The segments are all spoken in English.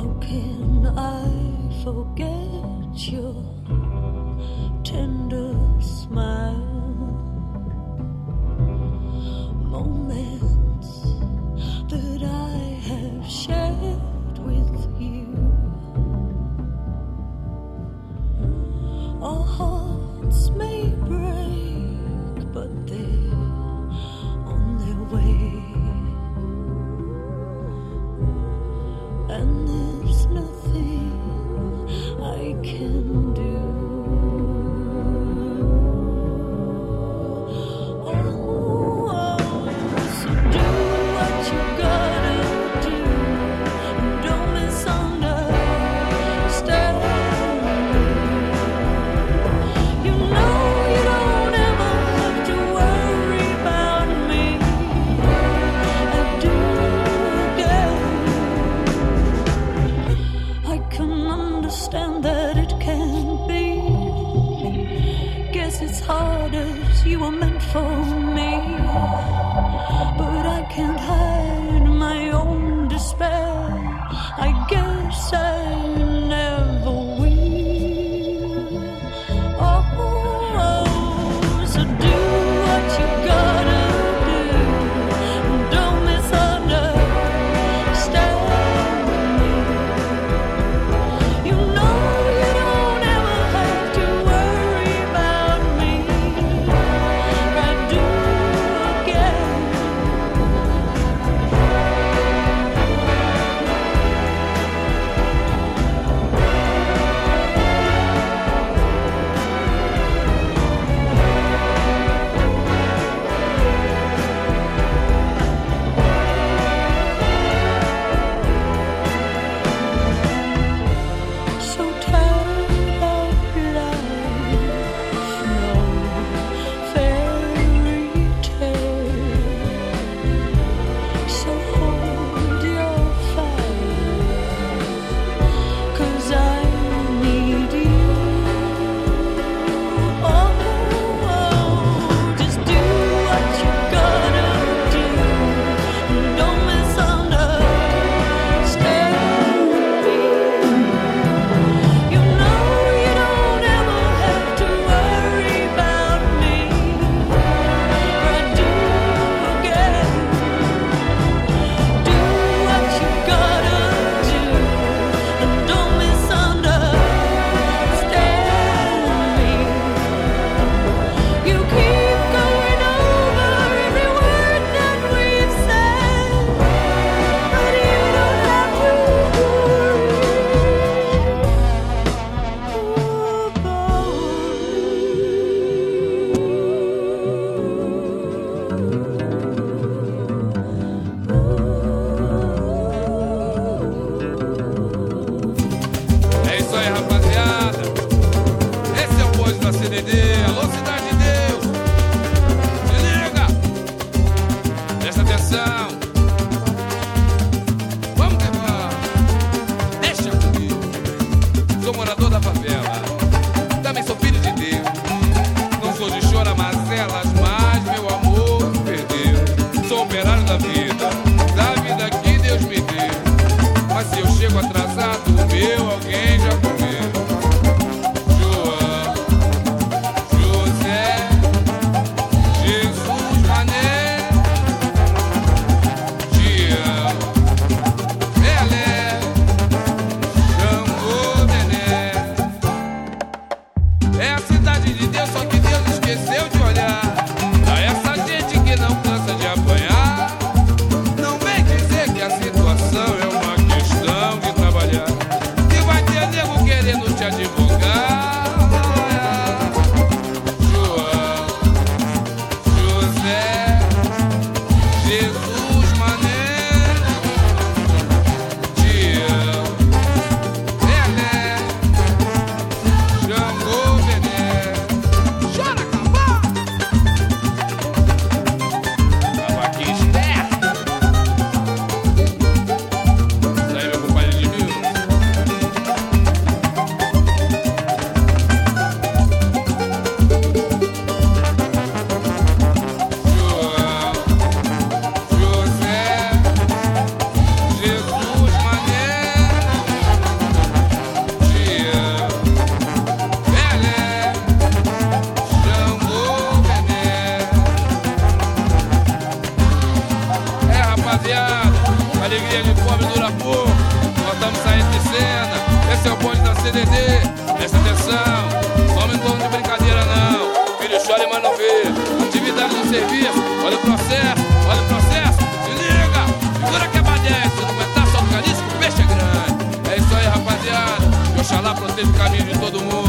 How can I forget your tender serviço. Olha o processo. Olha o processo. Se liga. Segura que é badete. Se não aguentar, só o caniço que o peixe é grande. É isso aí, rapaziada. Que Oxalá proteja o caminho de todo mundo.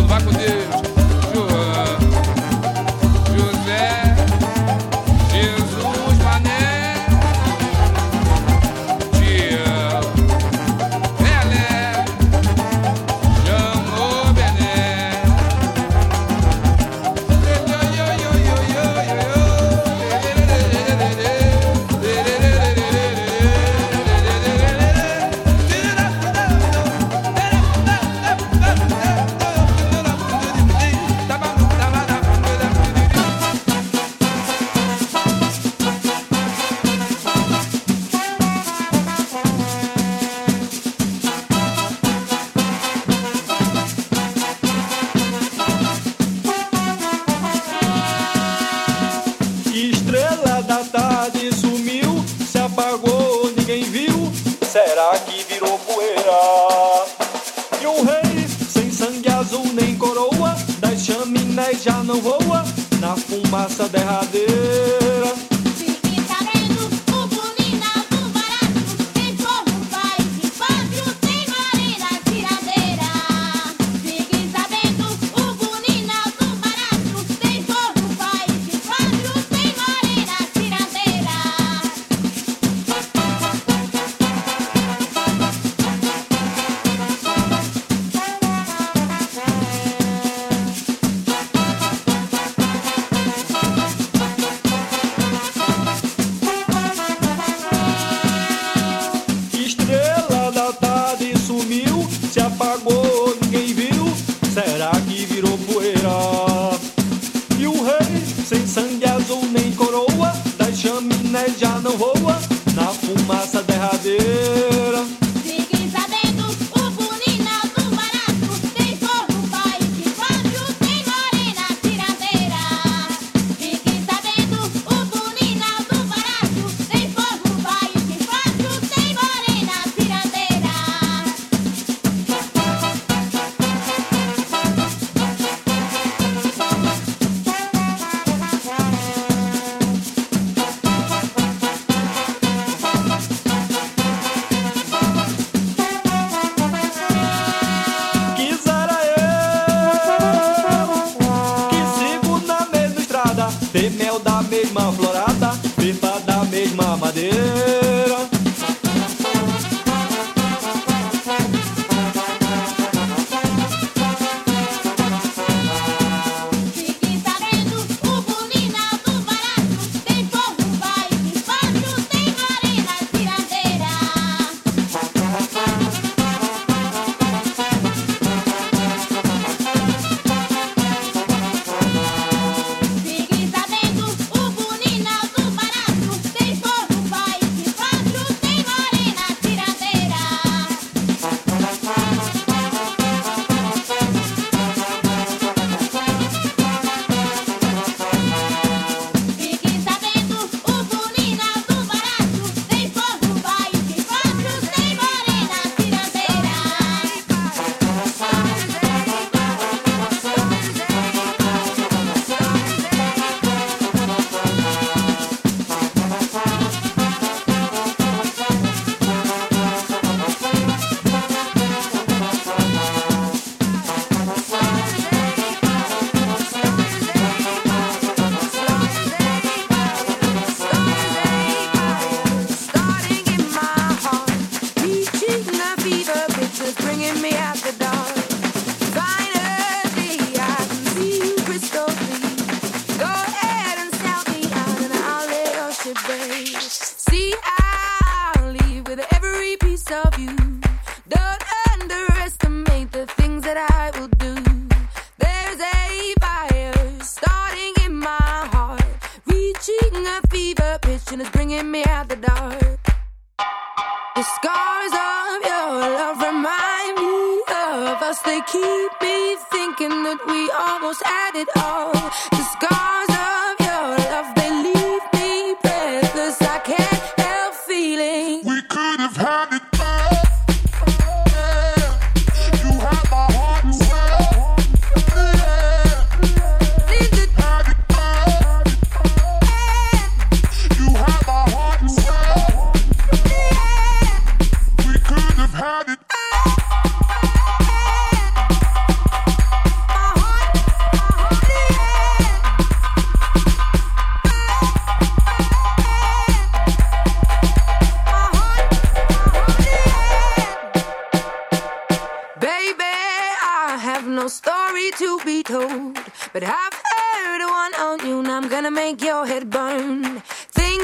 Florada.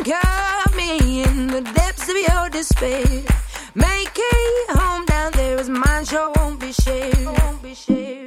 Caught me in the depths of your despair. Make it home down there, as mine sure won't be shared. Won't be shared.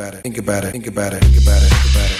About it. Think about it. Think about it. Think about it. Think about it.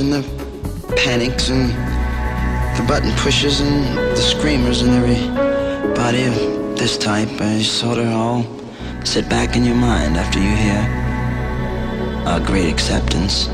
and the panics and the button pushes and the screamers and everybody of this type. I sort of all sit back in your mind after you hear our great acceptance.